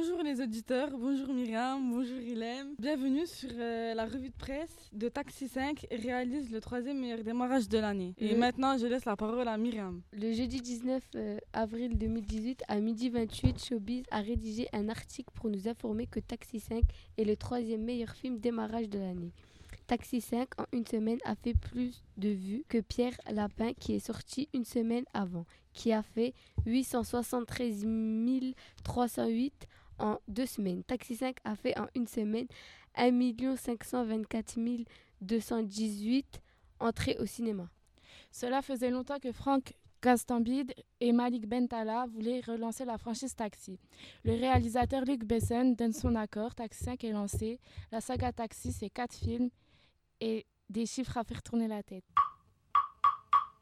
Bonjour les auditeurs, bonjour Myriam, bonjour Ilem. Bienvenue sur euh, la revue de presse de Taxi 5 réalise le troisième meilleur démarrage de l'année. Et Le- maintenant, je laisse la parole à Myriam. Le jeudi 19 euh, avril 2018 à midi 28, Showbiz a rédigé un article pour nous informer que Taxi 5 est le troisième meilleur film démarrage de l'année. Taxi 5 en une semaine a fait plus de vues que Pierre Lapin qui est sorti une semaine avant, qui a fait 873 308 en deux semaines. Taxi 5 a fait en une semaine 1 524 218 entrées au cinéma. Cela faisait longtemps que Franck Gastambide et Malik Bentala voulaient relancer la franchise Taxi. Le réalisateur Luc Besson donne son accord, Taxi 5 est lancé. La saga Taxi, c'est quatre films et des chiffres à faire tourner la tête.